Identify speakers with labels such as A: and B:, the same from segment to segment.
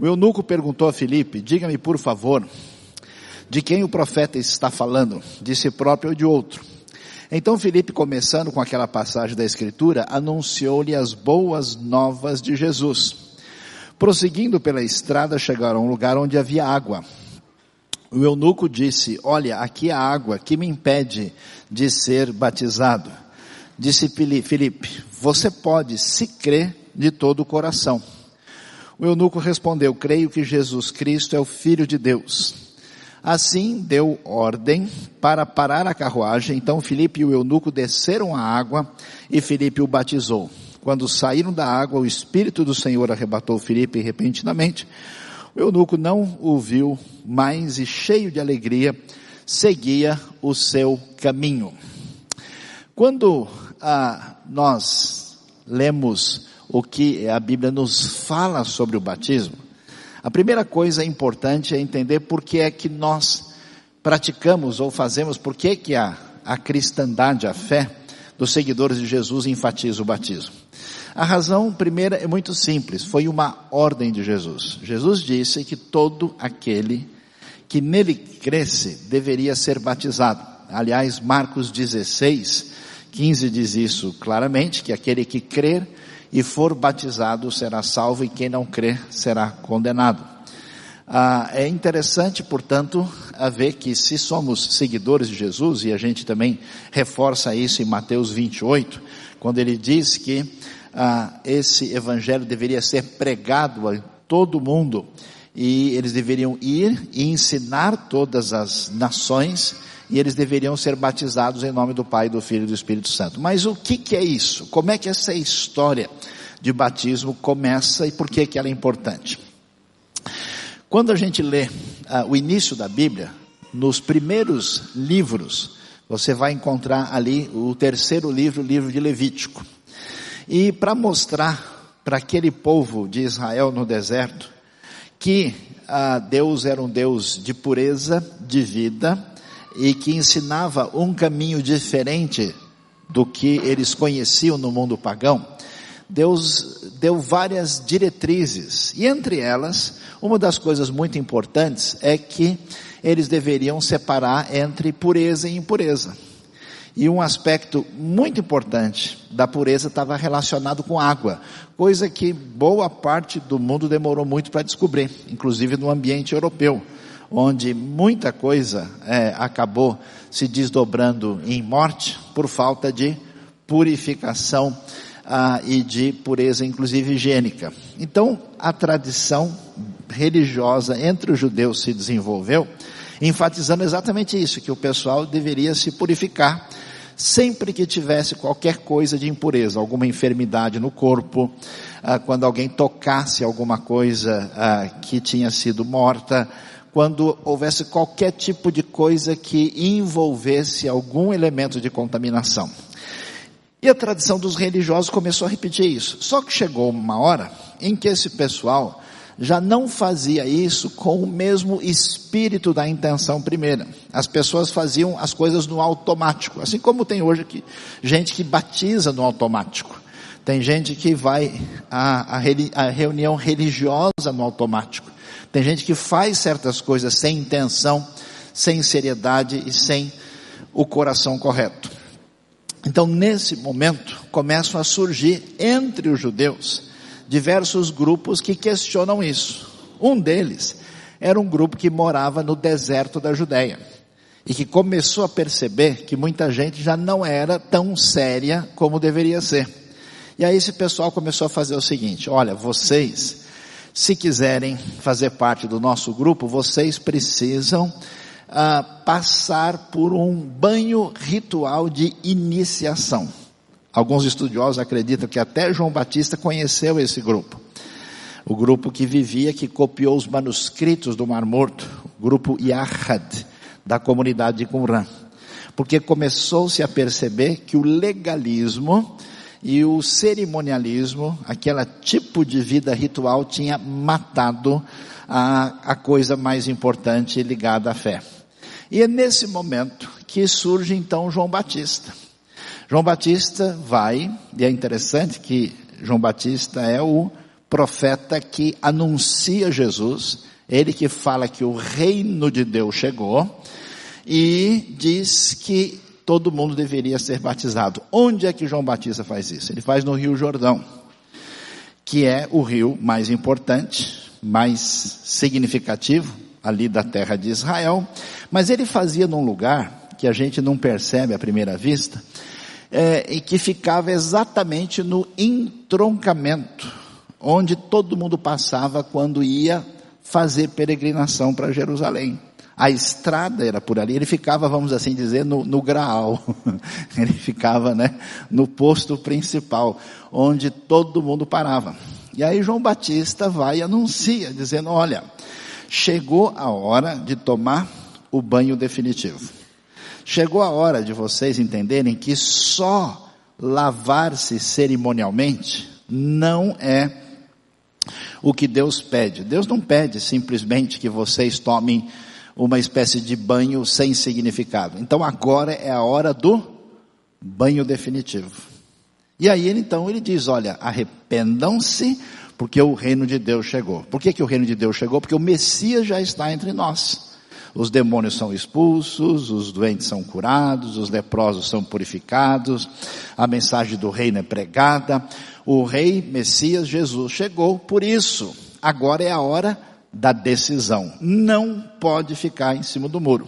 A: O eunuco perguntou a Filipe, diga-me por favor, de quem o profeta está falando, de si próprio ou de outro? Então Filipe, começando com aquela passagem da escritura, anunciou-lhe as boas novas de Jesus. Prosseguindo pela estrada, chegaram a um lugar onde havia água. O eunuco disse, olha, aqui há água que me impede de ser batizado. Disse Filipe, você pode, se crer, de todo o coração. O eunuco respondeu, creio que Jesus Cristo é o Filho de Deus. Assim deu ordem para parar a carruagem, então Filipe e o eunuco desceram a água e Filipe o batizou. Quando saíram da água, o Espírito do Senhor arrebatou Filipe repentinamente, o eunuco não o viu mais e cheio de alegria, seguia o seu caminho. Quando ah, nós lemos o que a Bíblia nos fala sobre o batismo, a primeira coisa importante é entender por que é que nós praticamos ou fazemos, por que que a, a cristandade, a fé dos seguidores de Jesus enfatiza o batismo. A razão primeira é muito simples, foi uma ordem de Jesus. Jesus disse que todo aquele que nele cresce deveria ser batizado. Aliás, Marcos 16, 15 diz isso claramente, que aquele que crer e for batizado será salvo e quem não crer será condenado. Ah, é interessante, portanto, a ver que se somos seguidores de Jesus, e a gente também reforça isso em Mateus 28, quando ele diz que ah, esse evangelho deveria ser pregado a todo mundo e eles deveriam ir e ensinar todas as nações e eles deveriam ser batizados em nome do Pai, do Filho e do Espírito Santo. Mas o que, que é isso? Como é que essa história de batismo começa e por que, que ela é importante? Quando a gente lê ah, o início da Bíblia, nos primeiros livros, você vai encontrar ali o terceiro livro, o livro de Levítico. E para mostrar para aquele povo de Israel no deserto que ah, Deus era um Deus de pureza, de vida e que ensinava um caminho diferente do que eles conheciam no mundo pagão, Deus deu várias diretrizes e entre elas, uma das coisas muito importantes é que eles deveriam separar entre pureza e impureza. E um aspecto muito importante da pureza estava relacionado com água, coisa que boa parte do mundo demorou muito para descobrir, inclusive no ambiente europeu, onde muita coisa é, acabou se desdobrando em morte por falta de purificação ah, e de pureza, inclusive higiênica. Então, a tradição religiosa entre os judeus se desenvolveu, enfatizando exatamente isso, que o pessoal deveria se purificar sempre que tivesse qualquer coisa de impureza, alguma enfermidade no corpo, ah, quando alguém tocasse alguma coisa ah, que tinha sido morta, quando houvesse qualquer tipo de coisa que envolvesse algum elemento de contaminação. E a tradição dos religiosos começou a repetir isso. Só que chegou uma hora em que esse pessoal já não fazia isso com o mesmo espírito da intenção primeira. As pessoas faziam as coisas no automático, assim como tem hoje que, gente que batiza no automático. Tem gente que vai à, à, reunião religiosa no automático. Tem gente que faz certas coisas sem intenção, sem seriedade e sem o coração correto. Então, nesse momento, começam a surgir entre os judeus diversos grupos que questionam isso. Um deles era um grupo que morava no deserto da Judéia e que começou a perceber que muita gente já não era tão séria como deveria ser. E aí esse pessoal começou a fazer o seguinte: olha, vocês, se quiserem fazer parte do nosso grupo, vocês precisam ah, passar por um banho ritual de iniciação. Alguns estudiosos acreditam que até João Batista conheceu esse grupo. O grupo que vivia, que copiou os manuscritos do Mar Morto, o grupo Yahad, da comunidade de Qumran. Porque começou-se a perceber que o legalismo e o cerimonialismo, aquele tipo de vida ritual, tinha matado a, a coisa mais importante ligada à fé. E é nesse momento que surge então João Batista. João Batista vai, e é interessante que João Batista é o profeta que anuncia Jesus, ele que fala que o reino de Deus chegou e diz que todo mundo deveria ser batizado. Onde é que João Batista faz isso? Ele faz no Rio Jordão, que é o rio mais importante, mais significativo ali da terra de Israel, mas ele fazia num lugar que a gente não percebe à primeira vista, é, e que ficava exatamente no entroncamento, onde todo mundo passava quando ia fazer peregrinação para Jerusalém. A estrada era por ali, ele ficava, vamos assim dizer, no, no graal. ele ficava, né, no posto principal, onde todo mundo parava. E aí João Batista vai e anuncia, dizendo, olha, chegou a hora de tomar o banho definitivo. Chegou a hora de vocês entenderem que só lavar-se cerimonialmente não é o que Deus pede. Deus não pede simplesmente que vocês tomem uma espécie de banho sem significado. Então agora é a hora do banho definitivo. E aí ele então ele diz, olha, arrependam-se porque o reino de Deus chegou. Por que, que o reino de Deus chegou? Porque o Messias já está entre nós os demônios são expulsos, os doentes são curados, os leprosos são purificados, a mensagem do reino é pregada, o rei Messias Jesus chegou, por isso, agora é a hora da decisão. Não pode ficar em cima do muro.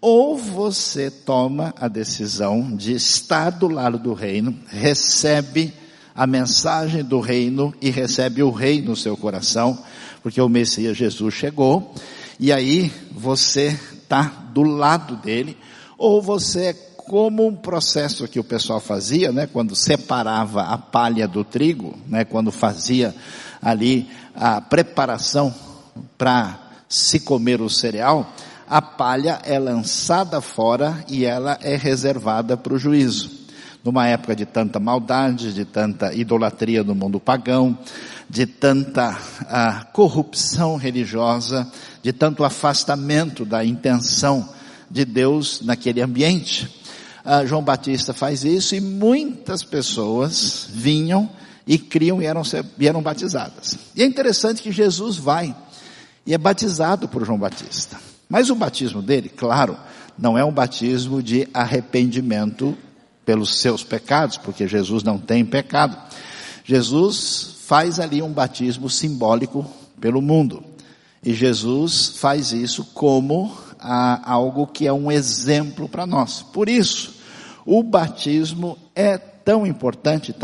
A: Ou você toma a decisão de estar do lado do reino, recebe a mensagem do reino e recebe o rei no seu coração, porque o Messias Jesus chegou, e aí você está do lado dele, ou você é como um processo que o pessoal fazia, né, quando separava a palha do trigo, né, quando fazia ali a preparação para se comer o cereal, a palha é lançada fora e ela é reservada para o juízo. Numa época de tanta maldade, de tanta idolatria no mundo pagão, de tanta uh, corrupção religiosa, de tanto afastamento da intenção de Deus naquele ambiente. Uh, João Batista faz isso e muitas pessoas vinham e criam e eram, e eram batizadas. E é interessante que Jesus vai e é batizado por João Batista. Mas o batismo dele, claro, não é um batismo de arrependimento pelos seus pecados, porque Jesus não tem pecado. Jesus faz ali um batismo simbólico pelo mundo. E Jesus faz isso como ah, algo que é um exemplo para nós. Por isso, o batismo é tão importante,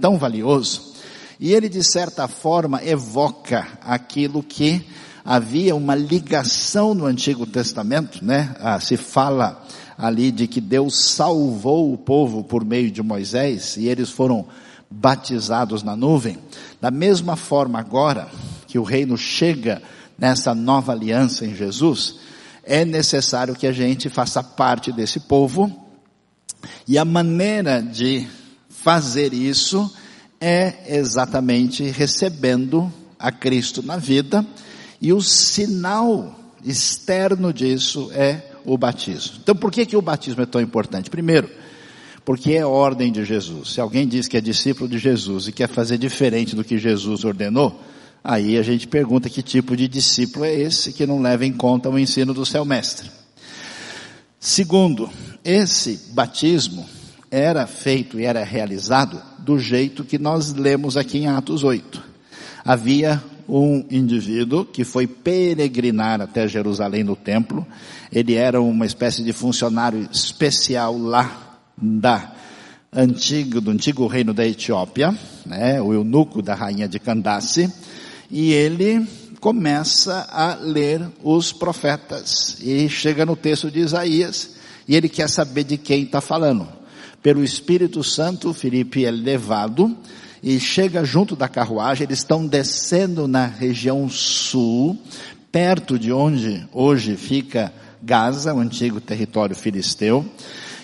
A: tão valioso, e ele de certa forma evoca aquilo que havia uma ligação no Antigo Testamento, né? Ah, se fala ali de que Deus salvou o povo por meio de Moisés e eles foram batizados na nuvem. Da mesma forma agora que o reino chega nessa nova aliança em Jesus, é necessário que a gente faça parte desse povo. E a maneira de fazer isso é exatamente recebendo a Cristo na vida, e o sinal externo disso é o batismo. Então por que que o batismo é tão importante? Primeiro, porque é ordem de Jesus. Se alguém diz que é discípulo de Jesus e quer fazer diferente do que Jesus ordenou, aí a gente pergunta que tipo de discípulo é esse que não leva em conta o ensino do seu mestre. Segundo, esse batismo era feito e era realizado do jeito que nós lemos aqui em Atos 8. Havia um indivíduo que foi peregrinar até Jerusalém no templo. Ele era uma espécie de funcionário especial lá da antigo, do antigo reino da Etiópia, né, o eunuco da rainha de Candace, e ele começa a ler os profetas e chega no texto de Isaías e ele quer saber de quem está falando. Pelo Espírito Santo, Filipe é levado e chega junto da carruagem, eles estão descendo na região sul, perto de onde hoje fica Gaza, o antigo território filisteu.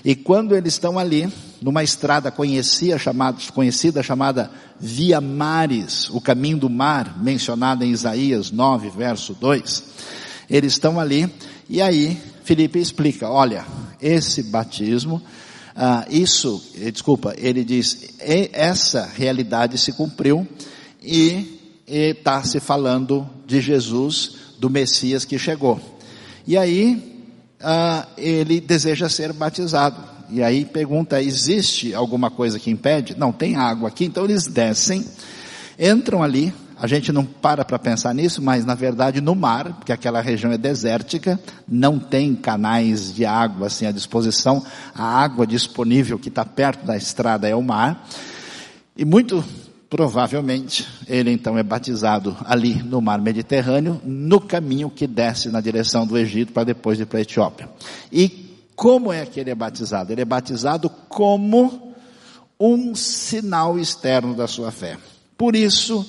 A: E quando eles estão ali, numa estrada conhecida chamada, conhecida chamada Via Mares, o caminho do mar, mencionada em Isaías 9, verso 2, eles estão ali, e aí Felipe explica, olha, esse batismo, ah, isso, eh, desculpa, ele diz, essa realidade se cumpriu, e está se falando de Jesus, do Messias que chegou. E aí, ah, ele deseja ser batizado. E aí pergunta, existe alguma coisa que impede? Não, tem água aqui. Então eles descem, entram ali, a gente não para para pensar nisso, mas na verdade no mar, porque aquela região é desértica, não tem canais de água assim à disposição, a água disponível que está perto da estrada é o mar. E muito provavelmente ele então é batizado ali no mar Mediterrâneo, no caminho que desce na direção do Egito para depois ir para a Etiópia. E como é que ele é batizado? Ele é batizado como um sinal externo da sua fé. Por isso,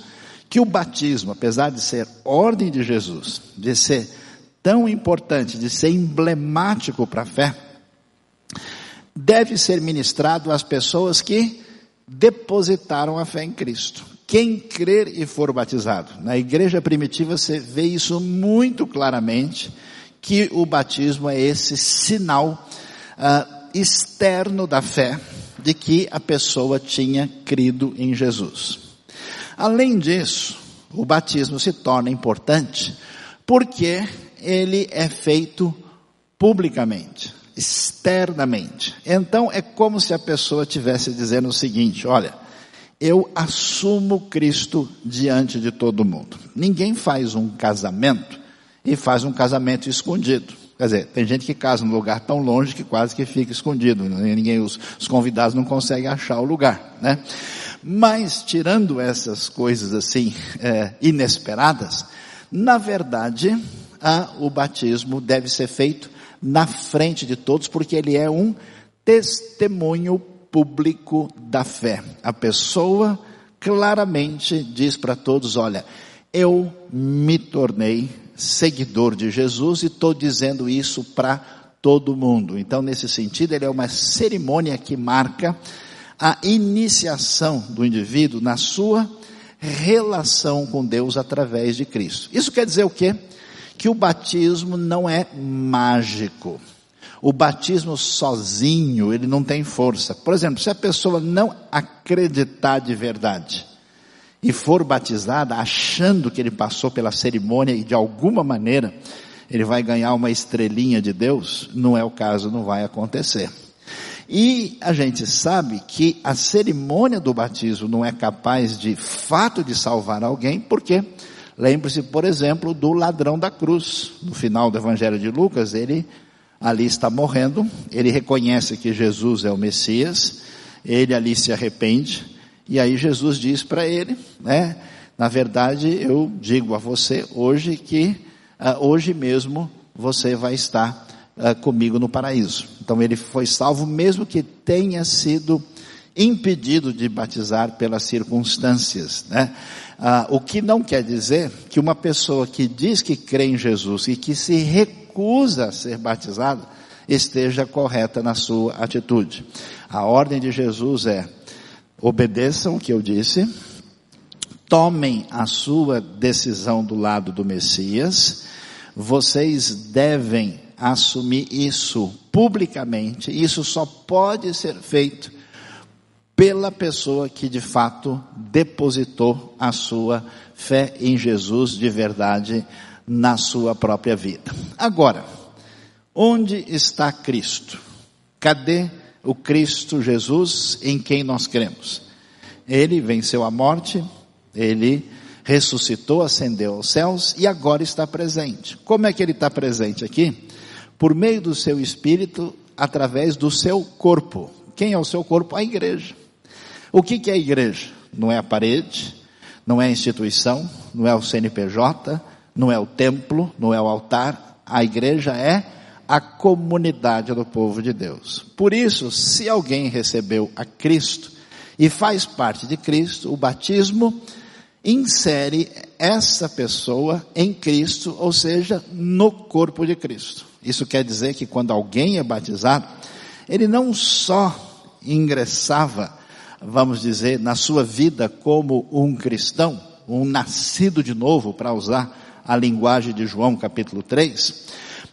A: que o batismo, apesar de ser ordem de Jesus, de ser tão importante, de ser emblemático para a fé, deve ser ministrado às pessoas que depositaram a fé em Cristo. Quem crer e for batizado. Na igreja primitiva você vê isso muito claramente, que o batismo é esse sinal uh, externo da fé de que a pessoa tinha crido em Jesus. Além disso, o batismo se torna importante porque ele é feito publicamente, externamente. Então é como se a pessoa estivesse dizendo o seguinte: olha, eu assumo Cristo diante de todo mundo. Ninguém faz um casamento e faz um casamento escondido. Quer dizer, tem gente que casa num lugar tão longe que quase que fica escondido. Né? Ninguém, os, os convidados não conseguem achar o lugar, né? Mas, tirando essas coisas assim, é, inesperadas, na verdade, a, o batismo deve ser feito na frente de todos, porque ele é um testemunho público da fé. A pessoa claramente diz para todos: olha, eu me tornei seguidor de Jesus e estou dizendo isso para todo mundo. Então, nesse sentido, ele é uma cerimônia que marca a iniciação do indivíduo na sua relação com Deus através de Cristo. Isso quer dizer o quê? Que o batismo não é mágico. O batismo sozinho, ele não tem força. Por exemplo, se a pessoa não acreditar de verdade e for batizada achando que ele passou pela cerimônia e de alguma maneira ele vai ganhar uma estrelinha de Deus, não é o caso, não vai acontecer. E a gente sabe que a cerimônia do batismo não é capaz de fato de salvar alguém, porque lembre-se, por exemplo, do ladrão da cruz. No final do Evangelho de Lucas, ele ali está morrendo, ele reconhece que Jesus é o Messias, ele ali se arrepende, e aí Jesus diz para ele, né? Na verdade, eu digo a você hoje que uh, hoje mesmo você vai estar uh, comigo no paraíso. Então ele foi salvo mesmo que tenha sido impedido de batizar pelas circunstâncias, né? Uh, o que não quer dizer que uma pessoa que diz que crê em Jesus e que se recusa a ser batizada esteja correta na sua atitude. A ordem de Jesus é obedeçam o que eu disse, tomem a sua decisão do lado do Messias, vocês devem assumir isso publicamente, isso só pode ser feito pela pessoa que de fato depositou a sua fé em Jesus de verdade na sua própria vida. Agora, onde está Cristo? Cadê o Cristo Jesus em quem nós cremos? Ele venceu a morte, ele ressuscitou, ascendeu aos céus e agora está presente. Como é que ele está presente aqui? Por meio do seu espírito, através do seu corpo. Quem é o seu corpo? A igreja. O que, é a igreja? Não é a parede, não é a instituição, não é o CNPJ, não é o templo, não é o altar. A igreja é a comunidade do povo de Deus. Por isso, se alguém recebeu a Cristo e faz parte de Cristo, o batismo insere essa pessoa em Cristo, ou seja, no corpo de Cristo. Isso quer dizer que quando alguém é batizado, ele não só ingressava, vamos dizer, na sua vida como um cristão, um nascido de novo, para usar a linguagem de João capítulo 3,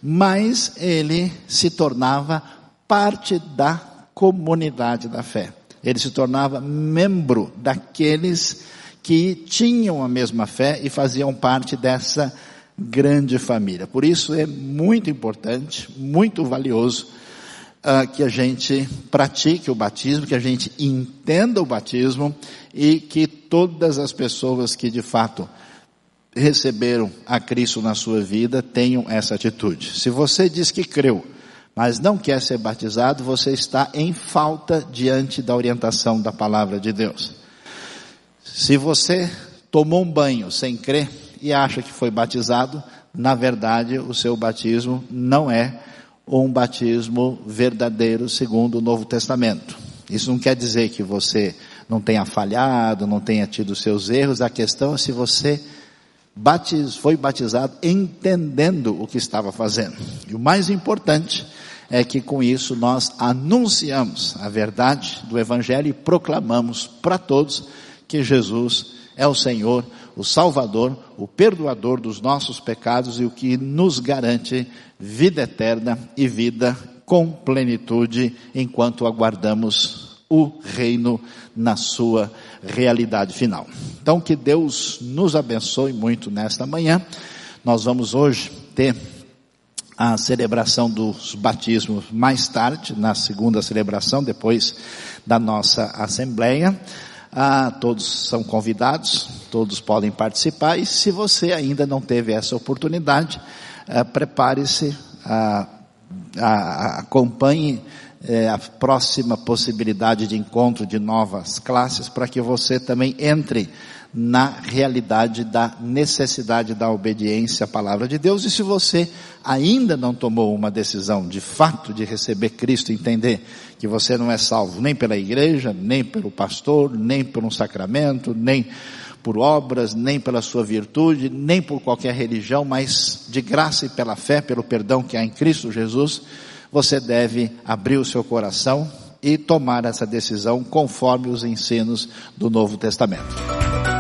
A: mas ele se tornava parte da comunidade da fé. Ele se tornava membro daqueles que tinham a mesma fé e faziam parte dessa grande família. Por isso é muito importante, muito valioso uh, que a gente pratique o batismo, que a gente entenda o batismo e que todas as pessoas que de fato receberam a Cristo na sua vida tenham essa atitude. Se você diz que creu, mas não quer ser batizado, você está em falta diante da orientação da palavra de Deus. Se você tomou um banho sem crer e acha que foi batizado, na verdade o seu batismo não é um batismo verdadeiro segundo o Novo Testamento. Isso não quer dizer que você não tenha falhado, não tenha tido seus erros, a questão é se você batiz, foi batizado entendendo o que estava fazendo. E o mais importante é que com isso nós anunciamos a verdade do Evangelho e proclamamos para todos que Jesus é o Senhor, o Salvador, o perdoador dos nossos pecados e o que nos garante vida eterna e vida com plenitude enquanto aguardamos o reino na sua realidade final. Então que Deus nos abençoe muito nesta manhã. Nós vamos hoje ter a celebração dos batismos mais tarde, na segunda celebração, depois da nossa assembleia. Ah, todos são convidados, todos podem participar e se você ainda não teve essa oportunidade, ah, prepare-se, ah, ah, acompanhe eh, a próxima possibilidade de encontro de novas classes para que você também entre na realidade da necessidade da obediência à palavra de Deus. E se você ainda não tomou uma decisão de fato de receber Cristo, entender que você não é salvo nem pela igreja, nem pelo pastor, nem por um sacramento, nem por obras, nem pela sua virtude, nem por qualquer religião, mas de graça e pela fé, pelo perdão que há em Cristo Jesus, você deve abrir o seu coração e tomar essa decisão conforme os ensinos do Novo Testamento.